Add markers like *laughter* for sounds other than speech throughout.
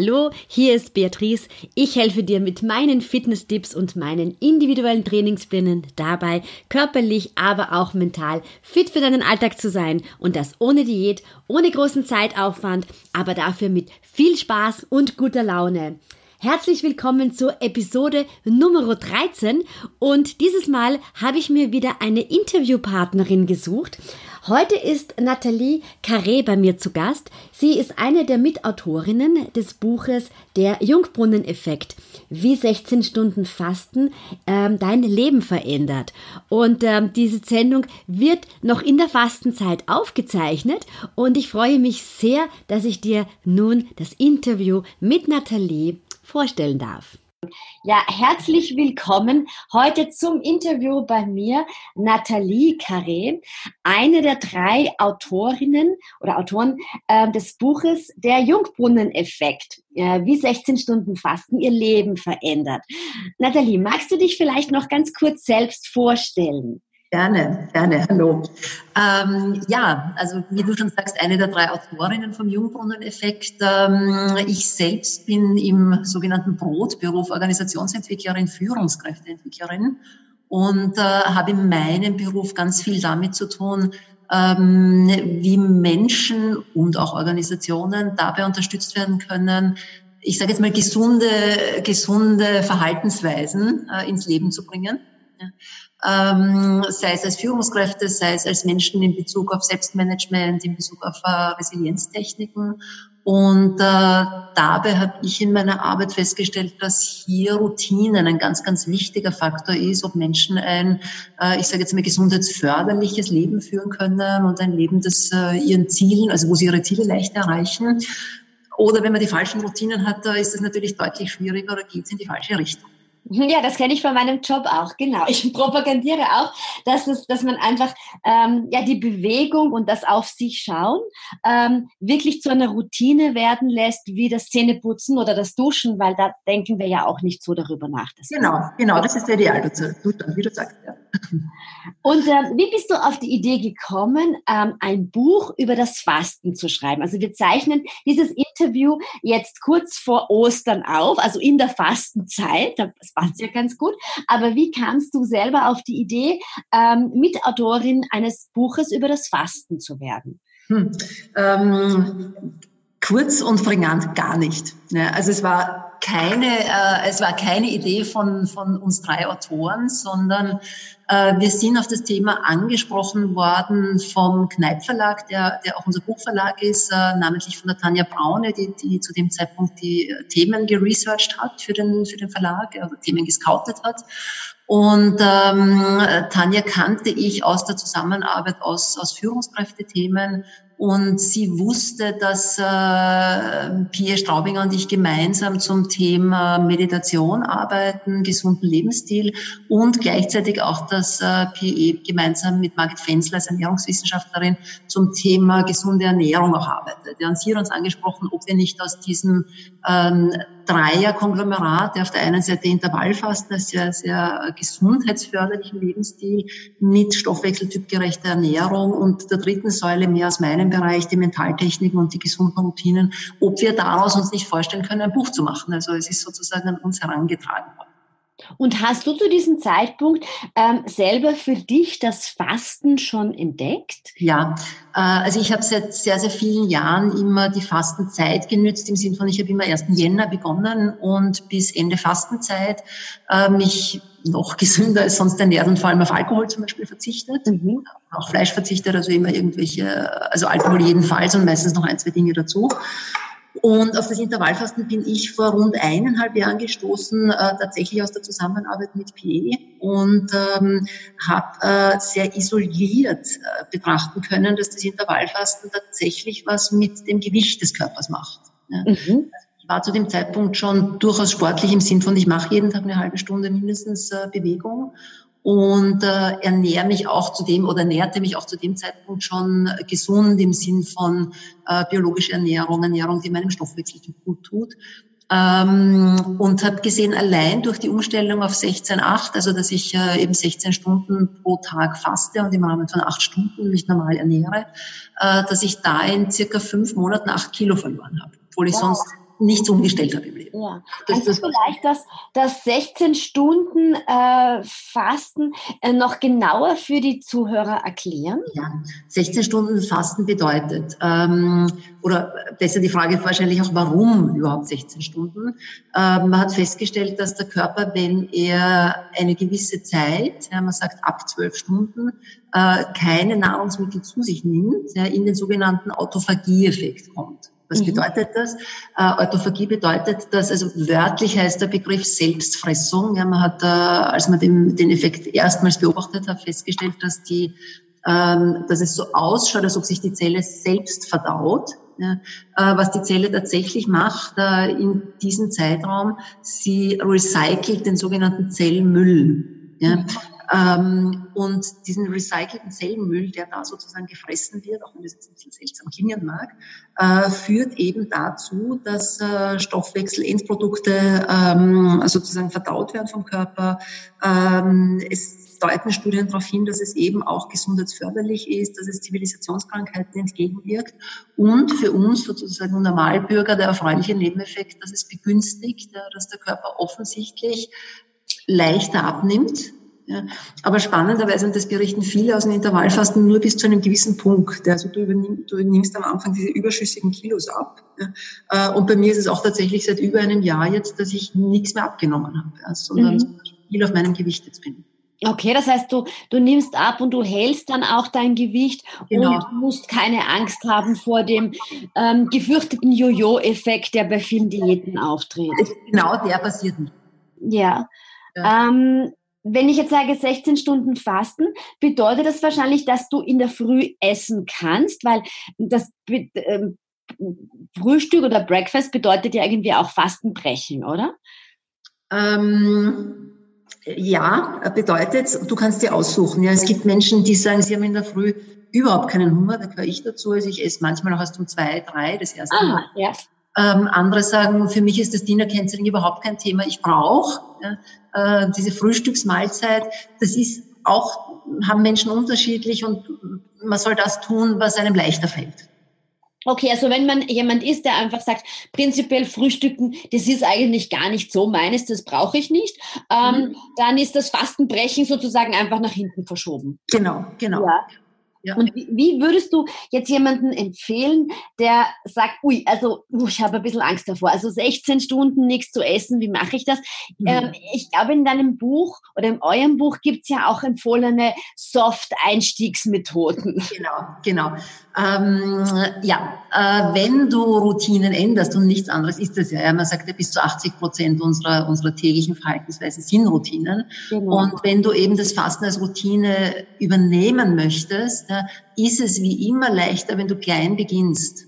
Hallo, hier ist Beatrice. Ich helfe dir mit meinen Fitness-Tipps und meinen individuellen Trainingsplänen dabei, körperlich, aber auch mental fit für deinen Alltag zu sein und das ohne Diät, ohne großen Zeitaufwand, aber dafür mit viel Spaß und guter Laune. Herzlich willkommen zur Episode Nummer 13 und dieses Mal habe ich mir wieder eine Interviewpartnerin gesucht. Heute ist Nathalie Carré bei mir zu Gast. Sie ist eine der Mitautorinnen des Buches Der Jungbrunneneffekt, wie 16 Stunden Fasten ähm, dein Leben verändert. Und ähm, diese Sendung wird noch in der Fastenzeit aufgezeichnet und ich freue mich sehr, dass ich dir nun das Interview mit Nathalie vorstellen darf. Ja, herzlich willkommen heute zum Interview bei mir, Nathalie Carré, eine der drei Autorinnen oder Autoren äh, des Buches Der Jungbrunneneffekt, äh, wie 16 Stunden Fasten ihr Leben verändert. Nathalie, magst du dich vielleicht noch ganz kurz selbst vorstellen? Gerne, gerne, hallo. Ähm, ja, also wie du schon sagst, eine der drei Autorinnen vom Jungbrunnen-Effekt. Ähm, ich selbst bin im sogenannten Brotberuf Organisationsentwicklerin, Führungskräfteentwicklerin und äh, habe in meinem Beruf ganz viel damit zu tun, ähm, wie Menschen und auch Organisationen dabei unterstützt werden können, ich sage jetzt mal gesunde, gesunde Verhaltensweisen äh, ins Leben zu bringen. Ja ähm, sei es als Führungskräfte, sei es als Menschen in Bezug auf Selbstmanagement, in Bezug auf äh, Resilienztechniken. Und äh, dabei habe ich in meiner Arbeit festgestellt, dass hier Routinen ein ganz, ganz wichtiger Faktor ist, ob Menschen ein, äh, ich sage jetzt mal, gesundheitsförderliches Leben führen können und ein Leben, das äh, ihren Zielen, also wo sie ihre Ziele leicht erreichen. Oder wenn man die falschen Routinen hat, da ist es natürlich deutlich schwieriger oder geht es in die falsche Richtung. Ja, das kenne ich von meinem Job auch, genau. Ich *laughs* propagandiere auch, dass, es, dass man einfach ähm, ja, die Bewegung und das auf sich schauen ähm, wirklich zu einer Routine werden lässt, wie das Zähneputzen oder das Duschen, weil da denken wir ja auch nicht so darüber nach. genau, genau, das ist der Idealzustand, wie du sagst. Ja. Und äh, wie bist du auf die Idee gekommen, ähm, ein Buch über das Fasten zu schreiben? Also wir zeichnen dieses Interview jetzt kurz vor Ostern auf, also in der Fastenzeit. Das passt ja ganz gut. Aber wie kamst du selber auf die Idee, ähm, Mitautorin eines Buches über das Fasten zu werden? Hm. Ähm, kurz und prägnant gar nicht. Ja, also es war keine, äh, es war keine Idee von, von uns drei Autoren, sondern wir sind auf das Thema angesprochen worden vom Kneip Verlag, der, der auch unser Buchverlag ist, äh, namentlich von der Tanja Braune, die, die zu dem Zeitpunkt die Themen geresearched hat für den, für den Verlag, also Themen gescoutet hat. Und ähm, Tanja kannte ich aus der Zusammenarbeit aus, aus Führungskräftethemen und sie wusste, dass äh, Pia Straubinger und ich gemeinsam zum Thema Meditation arbeiten, gesunden Lebensstil und gleichzeitig auch, dass äh, Pia gemeinsam mit Margit Fenzler als Ernährungswissenschaftlerin zum Thema gesunde Ernährung auch arbeitet. Ja, und sie hat uns angesprochen, ob wir nicht aus diesem ähm, Dreier-Konglomerat, der auf der einen Seite Intervallfasten als sehr, sehr gesundheitsförderlichen Lebensstil mit stoffwechseltypgerechter Ernährung und der dritten Säule mehr aus meinem Bereich, die Mentaltechniken und die gesunden Routinen, ob wir daraus uns nicht vorstellen können, ein Buch zu machen. Also es ist sozusagen an uns herangetragen worden. Und hast du zu diesem Zeitpunkt ähm, selber für dich das Fasten schon entdeckt? Ja, äh, also ich habe seit sehr, sehr vielen Jahren immer die Fastenzeit genützt, im Sinne von, ich habe immer 1. Jänner begonnen und bis Ende Fastenzeit äh, mich noch gesünder als sonst ernährt und vor allem auf Alkohol zum Beispiel verzichtet, mhm. auch Fleisch verzichtet, also immer irgendwelche, also Alkohol jedenfalls und meistens noch ein, zwei Dinge dazu. Und auf das Intervallfasten bin ich vor rund eineinhalb Jahren gestoßen, äh, tatsächlich aus der Zusammenarbeit mit PE und ähm, habe äh, sehr isoliert äh, betrachten können, dass das Intervallfasten tatsächlich was mit dem Gewicht des Körpers macht. Ja. Mhm. Also war zu dem Zeitpunkt schon durchaus sportlich im Sinn von, ich mache jeden Tag eine halbe Stunde mindestens äh, Bewegung und äh, ernähre mich auch zu dem oder ernährte mich auch zu dem Zeitpunkt schon gesund im Sinn von äh, biologischer Ernährung, Ernährung, die meinem Stoffwechsel gut tut. Ähm, und habe gesehen, allein durch die Umstellung auf 16,8, also dass ich äh, eben 16 Stunden pro Tag faste und im Rahmen von acht Stunden mich normal ernähre, äh, dass ich da in circa fünf Monaten acht Kilo verloren habe, obwohl ich wow. sonst nichts umgestellt habe im Leben. Ja. Das, Kannst du vielleicht das, das 16 Stunden äh, Fasten äh, noch genauer für die Zuhörer erklären? Ja, 16 Stunden Fasten bedeutet, ähm, oder besser die Frage wahrscheinlich auch, warum überhaupt 16 Stunden? Ähm, man hat festgestellt, dass der Körper, wenn er eine gewisse Zeit, ja, man sagt ab 12 Stunden, äh, keine Nahrungsmittel zu sich nimmt, ja, in den sogenannten Autophagie-Effekt kommt. Was mhm. bedeutet das? Äh, Autophagie bedeutet, dass, also wörtlich heißt der Begriff Selbstfressung. Ja, man hat, äh, als man den, den Effekt erstmals beobachtet hat, festgestellt, dass die, ähm, dass es so ausschaut, als ob sich die Zelle selbst verdaut. Ja, äh, was die Zelle tatsächlich macht äh, in diesem Zeitraum, sie recycelt den sogenannten Zellmüll. Ja. Ähm, und diesen recycelten Zellmüll, der da sozusagen gefressen wird, auch wenn das jetzt ein bisschen seltsam klingen mag, äh, führt eben dazu, dass äh, Stoffwechsel-Endprodukte ähm, sozusagen verdaut werden vom Körper. Ähm, es deuten Studien darauf hin, dass es eben auch gesundheitsförderlich ist, dass es Zivilisationskrankheiten entgegenwirkt und für uns sozusagen Normalbürger der erfreuliche Nebeneffekt, dass es begünstigt, dass der Körper offensichtlich leichter abnimmt, ja. Aber spannenderweise, und das berichten viele aus dem Intervallfasten, nur bis zu einem gewissen Punkt. Also du, übernimm, du nimmst am Anfang diese überschüssigen Kilos ab. Ja. Äh, und bei mir ist es auch tatsächlich seit über einem Jahr jetzt, dass ich nichts mehr abgenommen habe, ja, sondern mhm. viel auf meinem Gewicht jetzt bin. Okay, das heißt, du, du nimmst ab und du hältst dann auch dein Gewicht genau. und musst keine Angst haben vor dem ähm, gefürchteten Jojo-Effekt, der bei vielen Diäten auftritt. Genau, der passiert nicht. Ja. ja. Ähm, wenn ich jetzt sage 16 Stunden Fasten, bedeutet das wahrscheinlich, dass du in der Früh essen kannst, weil das äh, Frühstück oder Breakfast bedeutet ja irgendwie auch Fastenbrechen, oder? Ähm, ja, bedeutet, du kannst dir aussuchen. Ja, es gibt Menschen, die sagen, sie haben in der Früh überhaupt keinen Hunger, da gehöre ich dazu. Also ich esse manchmal noch erst um zwei, drei das erste Aha, Mal. Ja. Ähm, andere sagen, für mich ist das Dinner Canceling überhaupt kein Thema. Ich brauche ja, äh, diese Frühstücksmahlzeit. Das ist auch, haben Menschen unterschiedlich und man soll das tun, was einem leichter fällt. Okay, also wenn man jemand ist, der einfach sagt, prinzipiell Frühstücken, das ist eigentlich gar nicht so meines, das brauche ich nicht, ähm, mhm. dann ist das Fastenbrechen sozusagen einfach nach hinten verschoben. Genau, genau. Ja. Ja. Und wie, würdest du jetzt jemanden empfehlen, der sagt, ui, also ich habe ein bisschen Angst davor, also 16 Stunden nichts zu essen, wie mache ich das? Mhm. Ähm, ich glaube, in deinem Buch oder in eurem Buch gibt es ja auch empfohlene Soft-Einstiegsmethoden. Genau, genau. Ähm, ja, äh, wenn du Routinen änderst und nichts anderes ist das ja, ja man sagt ja bis zu 80 Prozent unserer, unserer täglichen Verhaltensweise sind Routinen. Genau. Und wenn du eben das Fasten als Routine übernehmen möchtest, ist es wie immer leichter, wenn du klein beginnst.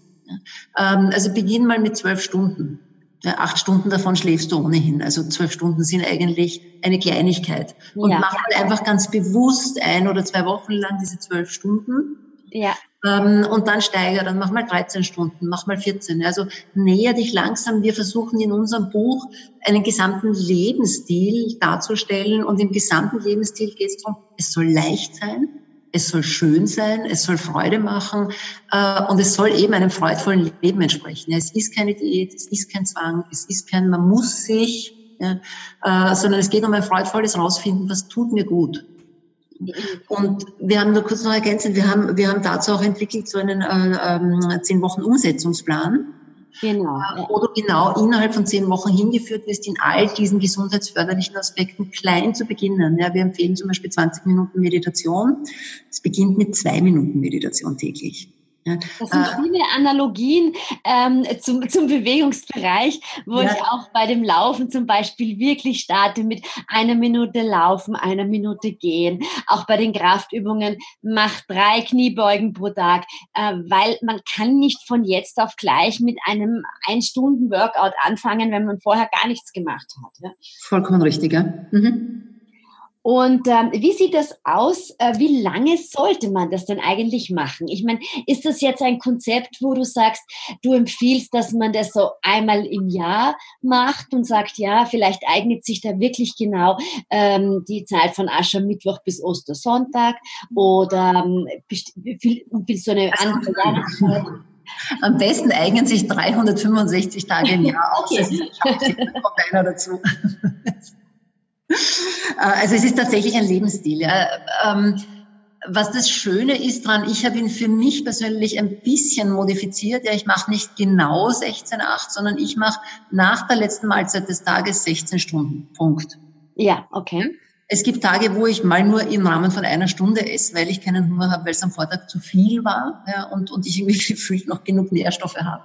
Ähm, also beginn mal mit zwölf Stunden. Acht Stunden davon schläfst du ohnehin. Also zwölf Stunden sind eigentlich eine Kleinigkeit. Und ja. mach mal einfach ganz bewusst ein oder zwei Wochen lang diese zwölf Stunden. Ja. Ähm, und dann steiger, dann mach mal 13 Stunden, mach mal 14. Also näher dich langsam. Wir versuchen in unserem Buch einen gesamten Lebensstil darzustellen. Und im gesamten Lebensstil geht es darum, es soll leicht sein, es soll schön sein, es soll Freude machen äh, und es soll eben einem freudvollen Leben entsprechen. Es ist keine Diät, es ist kein Zwang, es ist kein, man muss sich, ja, äh, sondern es geht um ein freudvolles Rausfinden, was tut mir gut. Und wir haben nur kurz noch ergänzend, wir haben, wir haben dazu auch entwickelt so einen äh, ähm, zehn Wochen Umsetzungsplan. Genau. Äh, wo du genau innerhalb von zehn Wochen hingeführt wirst, in all diesen gesundheitsförderlichen Aspekten klein zu beginnen. Ja, wir empfehlen zum Beispiel 20 Minuten Meditation. Es beginnt mit zwei Minuten Meditation täglich. Ja. Das sind äh, viele Analogien ähm, zum, zum Bewegungsbereich, wo ja. ich auch bei dem Laufen zum Beispiel wirklich starte mit einer Minute Laufen, einer Minute Gehen. Auch bei den Kraftübungen macht drei Kniebeugen pro Tag, äh, weil man kann nicht von jetzt auf gleich mit einem Ein-Stunden-Workout anfangen, wenn man vorher gar nichts gemacht hat. Ja. Vollkommen richtig, ja. Mhm. Und ähm, wie sieht das aus? Äh, wie lange sollte man das denn eigentlich machen? Ich meine, ist das jetzt ein Konzept, wo du sagst, du empfiehlst, dass man das so einmal im Jahr macht und sagt, ja, vielleicht eignet sich da wirklich genau ähm, die Zeit von Aschermittwoch bis Ostersonntag oder ähm, willst du eine also, andere Jahreszeit? Am besten eignen sich 365 Tage im *laughs* Jahr aus. Okay. Kommt einer dazu. *laughs* Äh, also es ist tatsächlich ein Lebensstil. Ja. Ähm, was das Schöne ist dran, ich habe ihn für mich persönlich ein bisschen modifiziert. Ja, ich mache nicht genau 16,8, sondern ich mache nach der letzten Mahlzeit des Tages 16 Stunden. Punkt. Ja, okay. Es gibt Tage, wo ich mal nur im Rahmen von einer Stunde esse, weil ich keinen Hunger habe, weil es am Vortag zu viel war ja, und, und ich irgendwie *laughs* gefühlt noch genug Nährstoffe habe.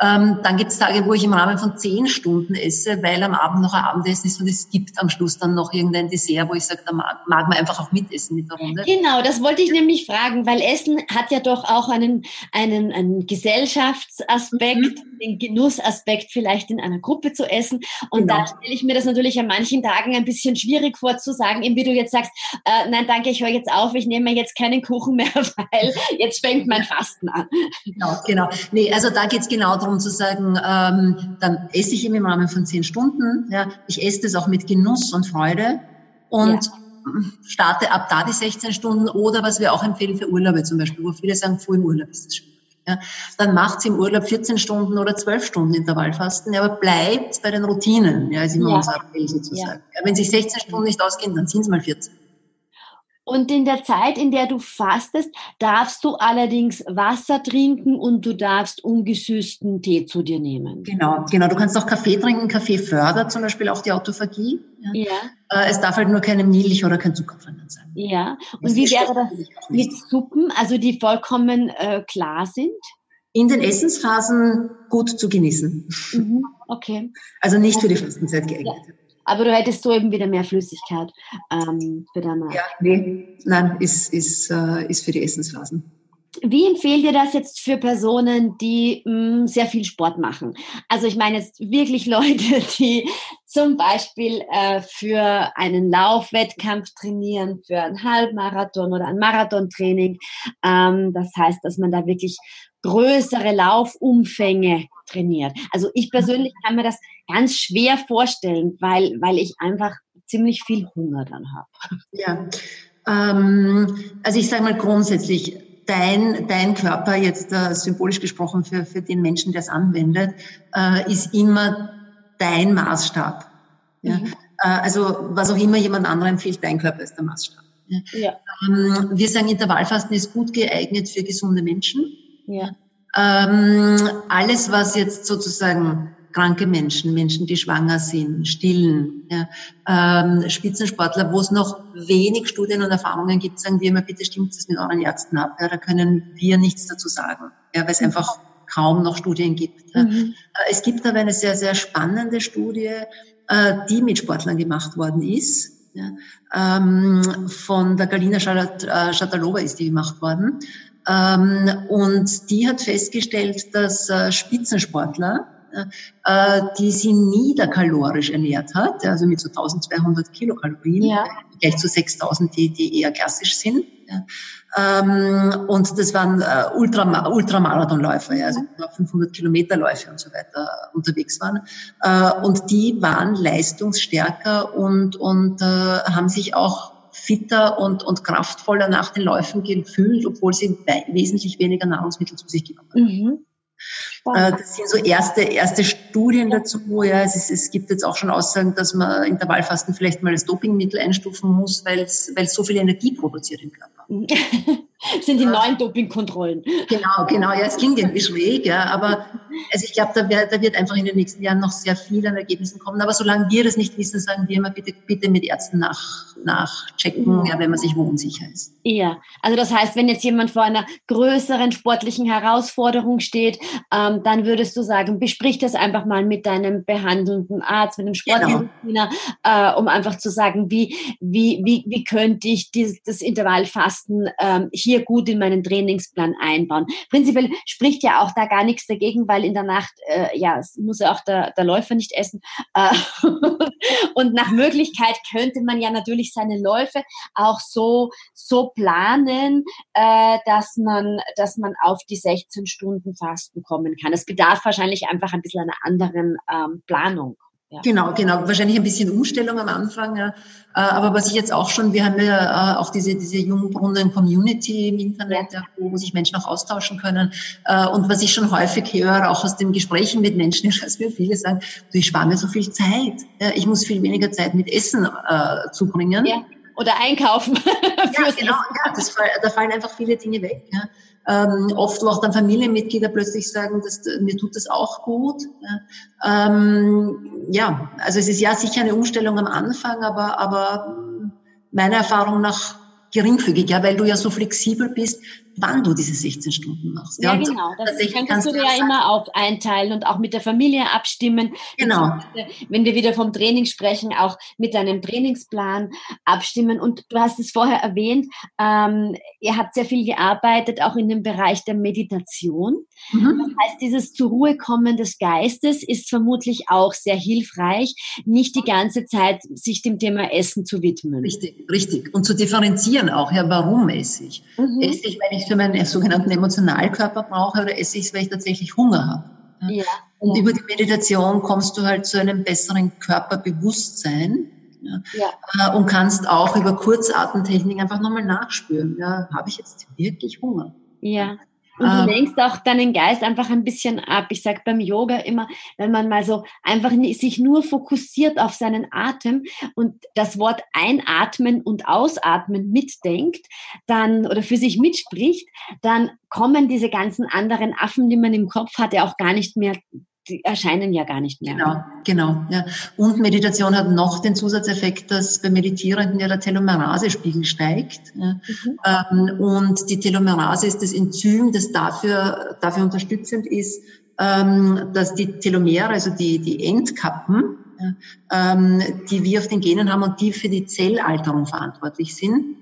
Ähm, dann gibt es Tage, wo ich im Rahmen von zehn Stunden esse, weil am Abend noch ein Abendessen ist und es gibt am Schluss dann noch irgendein Dessert, wo ich sage, da mag, mag man einfach auch mitessen mit der Runde. Genau, das wollte ich nämlich fragen, weil Essen hat ja doch auch einen, einen, einen Gesellschaftsaspekt, mhm. den Genussaspekt vielleicht in einer Gruppe zu essen. Und genau. da stelle ich mir das natürlich an manchen Tagen ein bisschen schwierig vor zu sagen, sagen, eben wie du jetzt sagst, äh, nein, danke, ich höre jetzt auf, ich nehme mir jetzt keinen Kuchen mehr, *laughs* weil jetzt fängt mein Fasten an. Genau, genau. Nee, also da geht es genau darum zu sagen, ähm, dann esse ich im Rahmen von zehn Stunden. Ja, ich esse das auch mit Genuss und Freude und ja starte ab da die 16 Stunden oder was wir auch empfehlen für Urlaube zum Beispiel, wo viele sagen, vor im Urlaub ist das schön. Ja, dann macht sie im Urlaub 14 Stunden oder 12 Stunden Intervallfasten, aber bleibt bei den Routinen, ja, ist immer ja. unser Appell sozusagen. Ja. wenn sich 16 Stunden nicht ausgehen, dann sind es mal 14. Und in der Zeit, in der du fastest, darfst du allerdings Wasser trinken und du darfst ungesüßten Tee zu dir nehmen. Genau, genau. Du kannst auch Kaffee trinken. Kaffee fördert zum Beispiel auch die Autophagie. Ja. ja. Äh, es darf halt nur keine Milch oder kein Zucker drin sein. Ja. Und wie wäre das mit Suppen, also die vollkommen äh, klar sind? In den Essensphasen gut zu genießen. Mhm. Okay. Also nicht für die Fastenzeit geeignet. Ja. Aber du hättest so eben wieder mehr Flüssigkeit ähm, für danach. Ja, nee, nein, ist, ist, äh, ist für die Essensphasen. Wie empfehlt ihr das jetzt für Personen, die mh, mm, sehr viel Sport machen? Also ich meine jetzt wirklich Leute, *laughs* die zum Beispiel äh, für einen Laufwettkampf trainieren, für einen Halbmarathon oder ein Marathontraining. Ähm, das heißt, dass man da wirklich größere Laufumfänge trainiert. Also ich persönlich kann mir das ganz schwer vorstellen, weil, weil ich einfach ziemlich viel Hunger dann habe. Ja, ähm, also ich sage mal grundsätzlich, dein, dein Körper, jetzt äh, symbolisch gesprochen für, für den Menschen, der es anwendet, äh, ist immer dein Maßstab. Ja? Mhm. Äh, also was auch immer jemand anderem empfiehlt, dein Körper ist der Maßstab. Ja. ja. Ähm, wir sagen, Intervallfasten ist gut geeignet für gesunde Menschen. Ja. Ähm, alles, was jetzt sozusagen kranke Menschen, Menschen, die schwanger sind, stillen, ja, ähm, Spitzensportler, wo es noch wenig Studien und Erfahrungen gibt, sagen wir immer, bitte stimmt es mit euren Ärzten ab. Ja, da können wir nichts dazu sagen, ja, weil es einfach kaum noch Studien gibt. Mhm. Äh, es gibt aber eine sehr, sehr spannende Studie, äh, die mit Sportlern gemacht worden ist. Ja, ähm, von der Galina Schatalova ist die gemacht worden. Ähm, und die hat festgestellt, dass äh, Spitzensportler, äh, die sie niederkalorisch ernährt hat, also mit so 1200 Kilokalorien, ja. gleich zu 6000, die, die eher klassisch sind. Ähm, und das waren äh, Ultra, Ultramarathonläufer, also 500 Kilometerläufe und so weiter unterwegs waren. Äh, und die waren leistungsstärker und, und äh, haben sich auch fitter und, und kraftvoller nach den Läufen gefühlt, obwohl sie wesentlich weniger Nahrungsmittel zu sich genommen haben. Mhm. Äh, das sind so erste, erste Studien dazu. Ja, es, ist, es gibt jetzt auch schon Aussagen, dass man Intervallfasten vielleicht mal als Dopingmittel einstufen muss, weil es, so viel Energie produziert im Körper. *laughs* sind die neuen Dopingkontrollen. Genau, genau. Ja, es klingt irgendwie schräg, ja, aber also ich glaube, da, da, wird einfach in den nächsten Jahren noch sehr viel an Ergebnissen kommen. Aber solange wir das nicht wissen, sagen wir immer bitte, bitte mit Ärzten nach, nachchecken, ja, wenn man sich wo unsicher ist. Ja, also das heißt, wenn jetzt jemand vor einer größeren sportlichen Herausforderung steht, ähm, dann würdest du sagen, besprich das einfach mal mit deinem behandelnden Arzt, mit dem Sportmediziner, genau. äh, um einfach zu sagen, wie, wie, wie, wie könnte ich dieses, das Intervallfasten ähm, hier gut in meinen Trainingsplan einbauen. Prinzipiell spricht ja auch da gar nichts dagegen, weil in der Nacht, äh, ja, muss ja auch der, der Läufer nicht essen. Äh, *laughs* und nach Möglichkeit könnte man ja natürlich seine Läufe auch so, so planen, äh, dass man, dass man auf die 16 Stunden Fasten kommen kann. Es bedarf wahrscheinlich einfach ein bisschen einer anderen ähm, Planung. Ja. Genau, genau. Wahrscheinlich ein bisschen Umstellung am Anfang. Ja. Äh, aber was ich jetzt auch schon, wir haben ja äh, auch diese, diese Jungbrunnen Community im Internet, ja, wo sich Menschen auch austauschen können. Äh, und was ich schon häufig höre, auch aus den Gesprächen mit Menschen, *laughs* ist, dass mir viele sagen, du, ich spare mir so viel Zeit. Ich muss viel weniger Zeit mit Essen äh, zubringen. Ja. Oder einkaufen. *laughs* ja, genau. Ja, das, da fallen einfach viele Dinge weg. Ja ähm, oft wo auch dann Familienmitglieder plötzlich sagen, dass, mir tut das auch gut. Ja. Ähm, ja, also es ist ja sicher eine Umstellung am Anfang, aber, aber meiner Erfahrung nach geringfügig, ja, weil du ja so flexibel bist, wann du diese 16 Stunden machst. Ja, ja genau. Das kannst du dir ja immer auch einteilen und auch mit der Familie abstimmen. Genau. Wenn wir wieder vom Training sprechen, auch mit deinem Trainingsplan abstimmen. Und du hast es vorher erwähnt, ähm, ihr habt sehr viel gearbeitet, auch in dem Bereich der Meditation. Mhm. Das heißt, dieses zur Ruhe kommen des Geistes ist vermutlich auch sehr hilfreich, nicht die ganze Zeit sich dem Thema Essen zu widmen. Richtig, richtig. Und zu differenzieren auch, ja, warum esse ich? Mhm. Esse ich, weil ich für meinen sogenannten Emotionalkörper brauche oder esse ich es, weil ich tatsächlich Hunger habe? Ja. Und ja. über die Meditation kommst du halt zu einem besseren Körperbewusstsein. Ja, ja. Äh, und kannst auch über Kurzatemtechnik einfach nochmal nachspüren. Ja, habe ich jetzt wirklich Hunger? Ja. Und du ähm. lenkst auch deinen Geist einfach ein bisschen ab. Ich sage beim Yoga immer, wenn man mal so einfach sich nur fokussiert auf seinen Atem und das Wort einatmen und ausatmen mitdenkt, dann oder für sich mitspricht, dann kommen diese ganzen anderen Affen, die man im Kopf hat, ja auch gar nicht mehr die erscheinen ja gar nicht mehr. Genau, genau. Ja. Und Meditation hat noch den Zusatzeffekt, dass bei Meditierenden ja der Telomerase-Spiegel steigt. Ja. Mhm. Ähm, und die Telomerase ist das Enzym, das dafür, dafür unterstützend ist, ähm, dass die Telomere, also die, die Endkappen, die wir auf den Genen haben und die für die Zellalterung verantwortlich sind,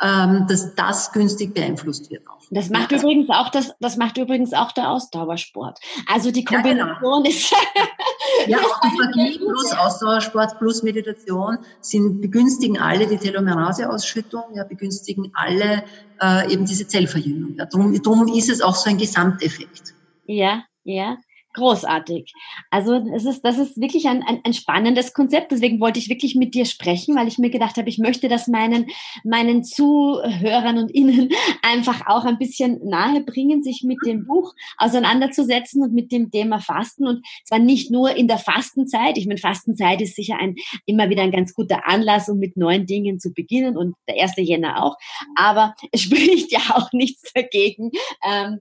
ähm, dass das günstig beeinflusst wird. Auch. Das macht ja, übrigens auch das, das macht übrigens auch der Ausdauersport. Also die Kombination ja, genau. ist *laughs* ja auch die Magie plus Ausdauersport plus Meditation sind begünstigen alle die Telomerase-Ausschüttung, ja, begünstigen alle äh, eben diese Zellverjüngung. Ja, drum, drum ist es auch so ein Gesamteffekt. Ja, ja. Großartig. Also es ist, das ist wirklich ein, ein, ein, spannendes Konzept. Deswegen wollte ich wirklich mit dir sprechen, weil ich mir gedacht habe, ich möchte das meinen, meinen Zuhörern und Ihnen *laughs* einfach auch ein bisschen nahe bringen, sich mit dem Buch auseinanderzusetzen und mit dem Thema Fasten. Und zwar nicht nur in der Fastenzeit. Ich meine, Fastenzeit ist sicher ein, immer wieder ein ganz guter Anlass, um mit neuen Dingen zu beginnen und der 1. Jänner auch. Aber es *laughs* spricht ja auch nichts dagegen, ähm,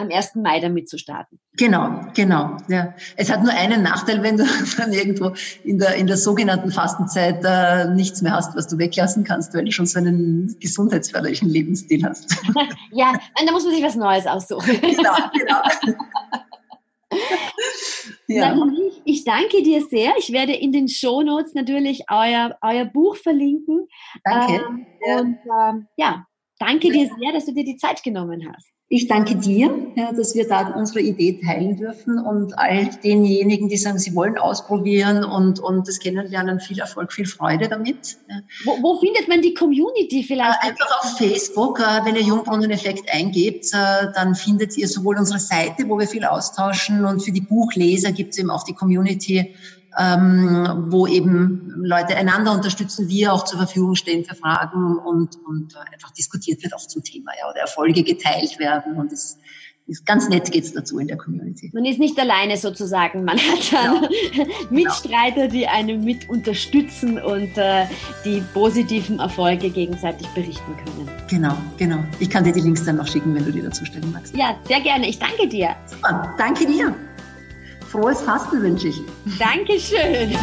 am 1. Mai damit zu starten. Genau, genau. Ja. Es hat nur einen Nachteil, wenn du *laughs* dann irgendwo in der, in der sogenannten Fastenzeit äh, nichts mehr hast, was du weglassen kannst, weil du schon so einen gesundheitsförderlichen Lebensstil hast. *laughs* ja, da muss man sich was Neues aussuchen. Genau, genau. *laughs* Ja. Ich, ich danke dir sehr. Ich werde in den Show Notes natürlich euer, euer Buch verlinken. Danke. Ähm, ja. Und ähm, ja, danke dir sehr, dass du dir die Zeit genommen hast. Ich danke dir, ja, dass wir da unsere Idee teilen dürfen und all denjenigen, die sagen, sie wollen ausprobieren und, und das Kennenlernen, viel Erfolg, viel Freude damit. Wo, wo, findet man die Community vielleicht? Äh, einfach auf Facebook, äh, wenn ihr Jungbrunnen-Effekt eingebt, äh, dann findet ihr sowohl unsere Seite, wo wir viel austauschen und für die Buchleser gibt es eben auch die Community ähm, wo eben Leute einander unterstützen, wir auch zur Verfügung stehen für Fragen und, und einfach diskutiert wird auch zum Thema, ja, oder Erfolge geteilt werden und es ist ganz nett geht's dazu in der Community. Man ist nicht alleine sozusagen. Man hat dann genau. *laughs* Mitstreiter, die einen mit unterstützen und äh, die positiven Erfolge gegenseitig berichten können. Genau, genau. Ich kann dir die Links dann noch schicken, wenn du die dazu stellen magst. Ja, sehr gerne. Ich danke dir. Super, danke dir. Frohes Fasten wünsche ich. Dankeschön.